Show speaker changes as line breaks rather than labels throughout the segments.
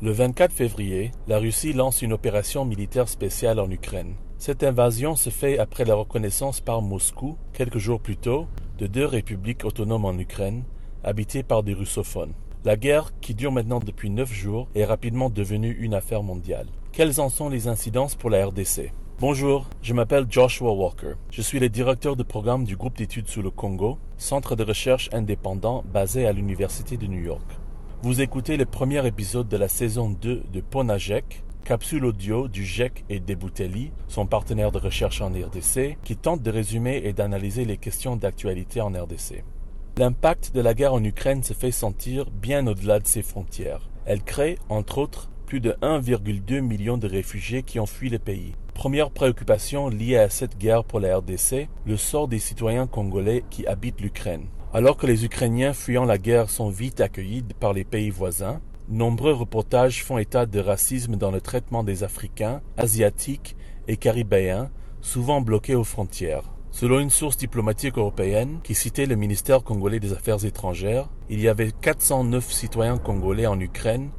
Le 24 février, la Russie lance une opération militaire spéciale en Ukraine. Cette invasion se fait après la reconnaissance par Moscou, quelques jours plus tôt, de deux républiques autonomes en Ukraine, habitées par des russophones. La guerre, qui dure maintenant depuis neuf jours, est rapidement devenue une affaire mondiale. Quelles en sont les incidences pour la RDC Bonjour, je m'appelle Joshua Walker. Je suis le directeur de programme du groupe d'études sur le Congo, centre de recherche indépendant basé à l'Université de New York. Vous écoutez le premier épisode de la saison 2 de Ponajek, capsule audio du GEC et Deboutelli, son partenaire de recherche en RDC, qui tente de résumer et d'analyser les questions d'actualité en RDC. L'impact de la guerre en Ukraine se fait sentir bien au-delà de ses frontières. Elle crée, entre autres, plus de 1,2 million de réfugiés qui ont fui le pays. Première préoccupation liée à cette guerre pour la RDC, le sort des citoyens congolais qui habitent l'Ukraine. Alors que les Ukrainiens fuyant la guerre sont vite accueillis par les pays voisins, nombreux reportages font état de racisme dans le traitement des Africains, Asiatiques et Caribéens, souvent bloqués aux frontières. Selon une source diplomatique européenne qui citait le ministère congolais des Affaires étrangères, il y avait 409 citoyens congolais en Ukraine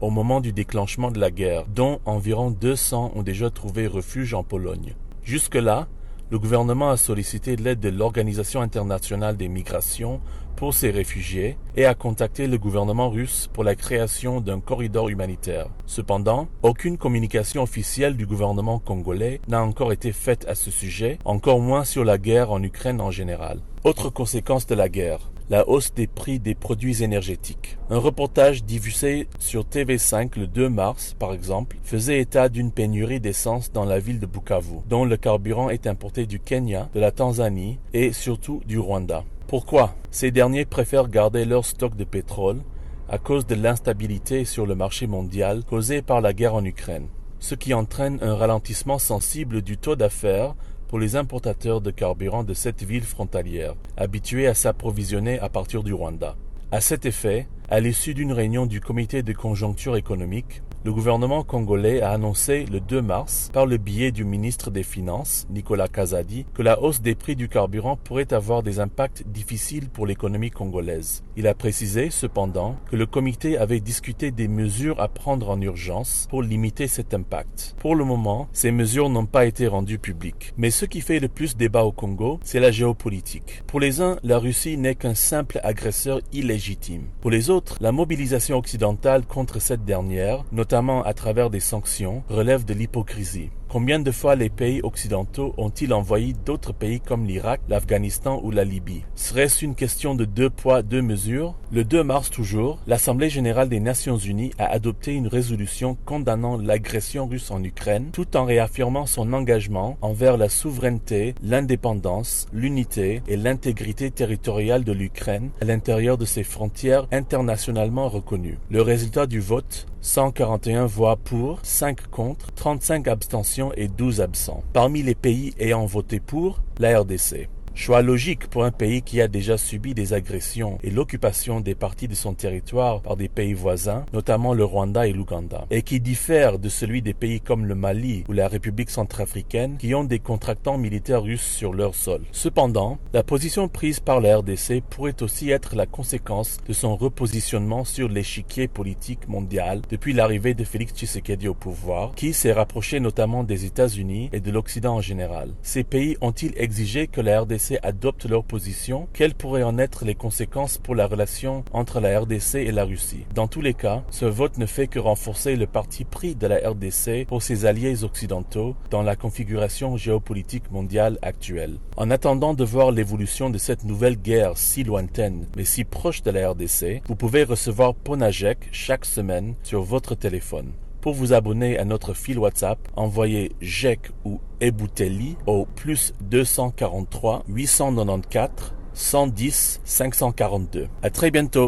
au moment du déclenchement de la guerre, dont environ 200 ont déjà trouvé refuge en Pologne. Jusque-là, le gouvernement a sollicité l'aide de l'Organisation internationale des migrations pour ces réfugiés et a contacté le gouvernement russe pour la création d'un corridor humanitaire. Cependant, aucune communication officielle du gouvernement congolais n'a encore été faite à ce sujet, encore moins sur la guerre en Ukraine en général. Autre conséquence de la guerre, la hausse des prix des produits énergétiques. Un reportage diffusé sur TV5 le 2 mars, par exemple, faisait état d'une pénurie d'essence dans la ville de Bukavu, dont le carburant est importé du Kenya, de la Tanzanie et surtout du Rwanda. Pourquoi Ces derniers préfèrent garder leur stock de pétrole à cause de l'instabilité sur le marché mondial causée par la guerre en Ukraine, ce qui entraîne un ralentissement sensible du taux d'affaires pour les importateurs de carburant de cette ville frontalière, habitués à s'approvisionner à partir du Rwanda. À cet effet, à l'issue d'une réunion du comité de conjoncture économique, le gouvernement congolais a annoncé le 2 mars, par le biais du ministre des Finances, Nicolas Kazadi, que la hausse des prix du carburant pourrait avoir des impacts difficiles pour l'économie congolaise. Il a précisé, cependant, que le comité avait discuté des mesures à prendre en urgence pour limiter cet impact. Pour le moment, ces mesures n'ont pas été rendues publiques. Mais ce qui fait le plus débat au Congo, c'est la géopolitique. Pour les uns, la Russie n'est qu'un simple agresseur illégitime. Pour les autres, la mobilisation occidentale contre cette dernière, notamment à travers des sanctions, relève de l'hypocrisie. Combien de fois les pays occidentaux ont-ils envoyé d'autres pays comme l'Irak, l'Afghanistan ou la Libye? Serait-ce une question de deux poids, deux mesures? Le 2 mars toujours, l'Assemblée générale des Nations unies a adopté une résolution condamnant l'agression russe en Ukraine, tout en réaffirmant son engagement envers la souveraineté, l'indépendance, l'unité et l'intégrité territoriale de l'Ukraine à l'intérieur de ses frontières internationalement reconnues. Le résultat du vote 141 voix pour, 5 contre, 35 abstentions et 12 absents. Parmi les pays ayant voté pour, la RDC. Choix logique pour un pays qui a déjà subi des agressions et l'occupation des parties de son territoire par des pays voisins, notamment le Rwanda et l'Ouganda, et qui diffère de celui des pays comme le Mali ou la République centrafricaine qui ont des contractants militaires russes sur leur sol. Cependant, la position prise par la RDC pourrait aussi être la conséquence de son repositionnement sur l'échiquier politique mondial depuis l'arrivée de Félix Tshisekedi au pouvoir, qui s'est rapproché notamment des États-Unis et de l'Occident en général. Ces pays ont-ils exigé que la RDC adoptent leur position, quelles pourraient en être les conséquences pour la relation entre la RDC et la Russie? Dans tous les cas, ce vote ne fait que renforcer le parti pris de la RDC pour ses alliés occidentaux dans la configuration géopolitique mondiale actuelle. En attendant de voir l'évolution de cette nouvelle guerre si lointaine mais si proche de la RDC, vous pouvez recevoir Ponajek chaque semaine sur votre téléphone. Pour vous abonner à notre fil WhatsApp, envoyez GEC ou Eboutelli au plus 243 894 110 542. À très bientôt.